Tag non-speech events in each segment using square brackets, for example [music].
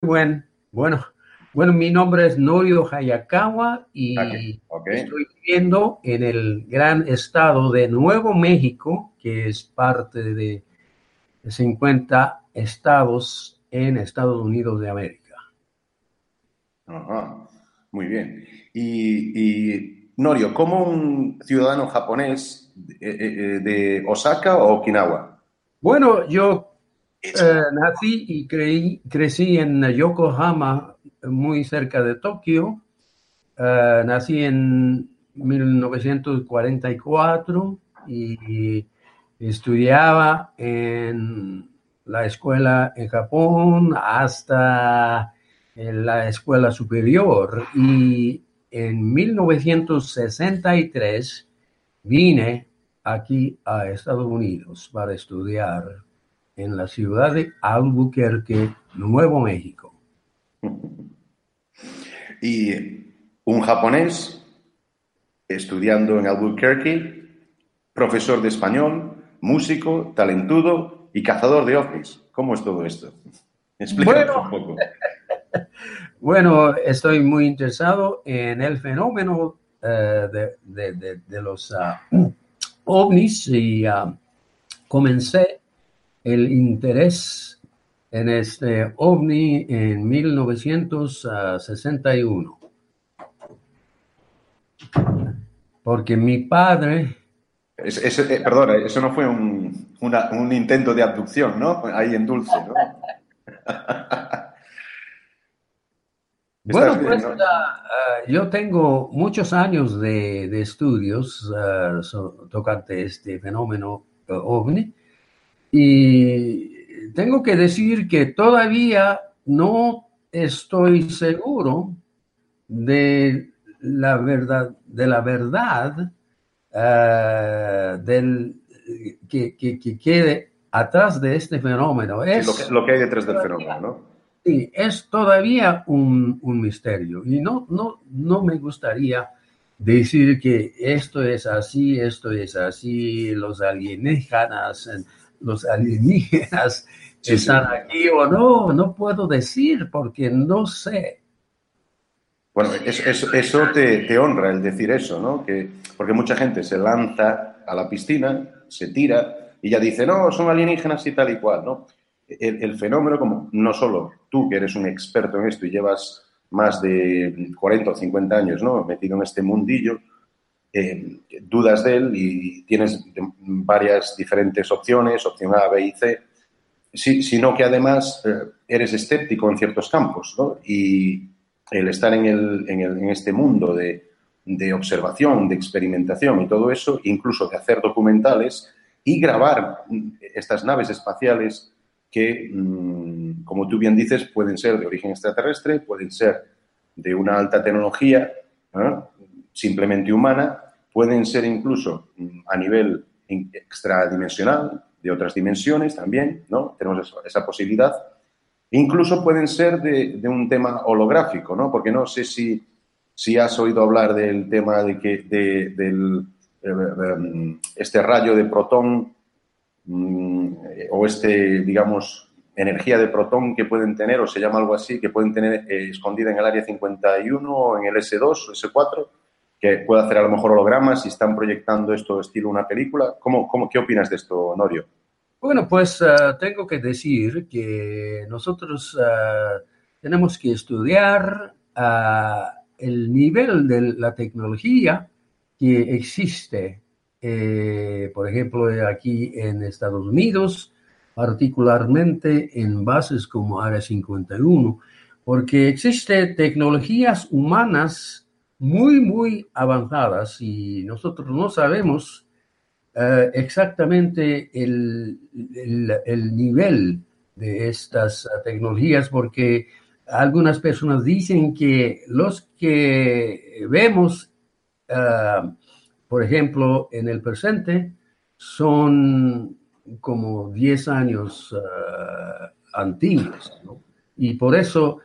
buen, bueno, bueno, mi nombre es Norio Hayakawa y estoy viviendo en el gran estado de Nuevo México, que es parte de 50 estados en Estados Unidos de América. Ajá, muy bien. Y, Norio, ¿cómo un ciudadano japonés eh, eh, eh, de Osaka o Okinawa? Bueno, yo nací y crecí en Yokohama, muy cerca de Tokio. Eh, nací en 1944 y estudiaba en la escuela en Japón hasta en la escuela superior. Y en 1963 vine aquí a Estados Unidos para estudiar en la ciudad de Albuquerque, Nuevo México. Y un japonés estudiando en Albuquerque, profesor de español, músico, talentudo y cazador de ovnis. ¿Cómo es todo esto? Explícanos un poco. [laughs] Bueno, estoy muy interesado en el fenómeno eh, de, los ah, ovnis y ah, comencé el interés en este ovni en 1961. Porque mi padre... Eh, perdona, eso no fue un, intento de abducción, ¿no? Ahí en Dulce, ¿no? [laughs] bueno, pues ah, yo tengo muchos años de, estudios uh, tocante este fenómeno uh, ovni y tengo que decir que todavía no estoy seguro de la verdad, de la verdad eh, del, que, quede atrás de este fenómeno. Es, lo, que, hay detrás del fenómeno, ¿no? Sí, es todavía un, un, misterio y no, no, no me gustaría decir que esto es así, esto es así, los alienígenas los alienígenas [laughs] están aquí o no, no puedo decir porque no sé. Bueno, eso, te, honra el decir eso, ¿no? Que, porque mucha gente se lanza a la piscina, se tira y ya dice, no, son alienígenas y tal y cual, ¿no? El, fenómeno, como no solo tú que eres un experto en esto y llevas más de 40 o 50 años, ¿no? Metido en este mundillo, eh, dudas de él y tienes varias diferentes opciones, opción A, B y C, sino que además eh, eres escéptico en ciertos campos. Y el estar en, el, en, este mundo de, de, observación, de experimentación y todo eso, incluso de hacer documentales y grabar estas naves espaciales que, mm, como tú bien dices, pueden ser de origen extraterrestre, pueden ser de una alta tecnología, simplemente humana, pueden ser incluso mm, a nivel extradimensional, de otras dimensiones también, ¿no? Tenemos esa, posibilidad. Incluso pueden ser de, un tema holográfico, ¿no? Porque no sé si, si has oído hablar del tema de que de, del eh, em, este rayo de protón mm, o este, digamos, energía de protón que pueden tener, o se llama algo así, que pueden tener eh, escondida en el área 51 o en el S2 o S4, que puede hacer a lo mejor hologramas y están proyectando esto estilo una película. ¿Cómo, cómo, ¿Qué opinas de esto, Norio? Bueno, pues eh, tengo que decir que nosotros eh, tenemos que estudiar eh, el nivel de la tecnología que existe, por ejemplo, aquí en Estados Unidos, particularmente en bases como Área 51, porque existen tecnologías humanas muy, muy avanzadas y nosotros no sabemos eh, exactamente el, nivel de estas tecnologías porque algunas personas dicen que los que vemos, eh, por ejemplo, en el presente, son como 10 años uh, antiguos, y por eso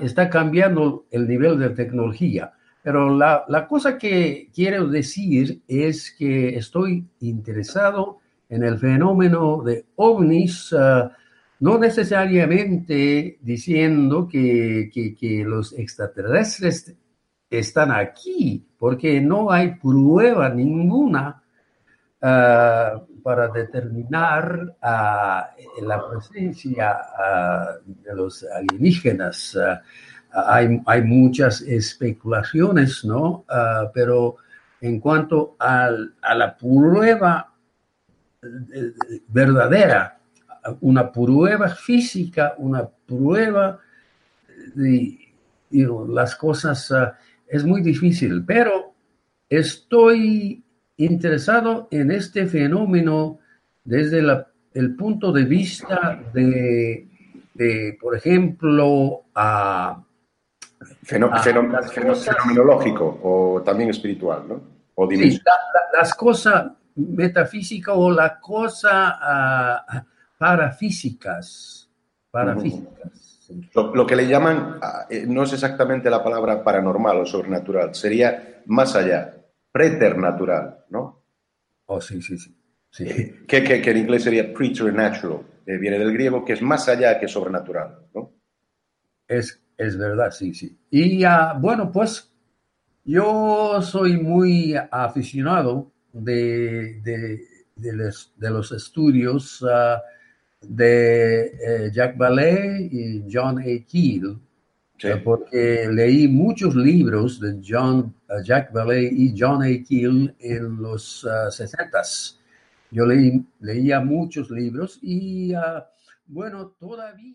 está cambiando el nivel de tecnología. Pero la, cosa que quiero decir es que estoy interesado en el fenómeno de ovnis, ah, no necesariamente diciendo que, que, los extraterrestres están aquí, porque no hay prueba ninguna ah, para determinar ah, la presencia de los alienígenas. Hay, hay, muchas especulaciones, ¿no? pero en cuanto a la prueba eh, verdadera, una prueba física, una prueba de, las cosas, ah, es muy difícil, pero estoy interesado en este fenómeno desde el punto de vista de, por ejemplo, a... fenomenológico o también espiritual, ¿no? O sí, las cosas metafísicas o la cosa ah, parafísicas. Parafísicas. Lo, que le llaman, ah, eh, no es exactamente la palabra paranormal o sobrenatural, sería más allá, preternatural, ¿no? Oh, sí, sí, sí. sí. Que, que, en inglés sería preternatural, eh, viene del griego, que es más allá que sobrenatural, ¿no? Es, es verdad, sí, sí. Y uh, bueno, pues yo soy muy aficionado de, de, de, los, de los, estudios uh, de eh, Jack Ballet y John A. Keel, eh, porque leí muchos libros de John, eh, Jack Ballet y John A. Keel en los sesentas. Yo leí, leía muchos libros y bueno, todavía...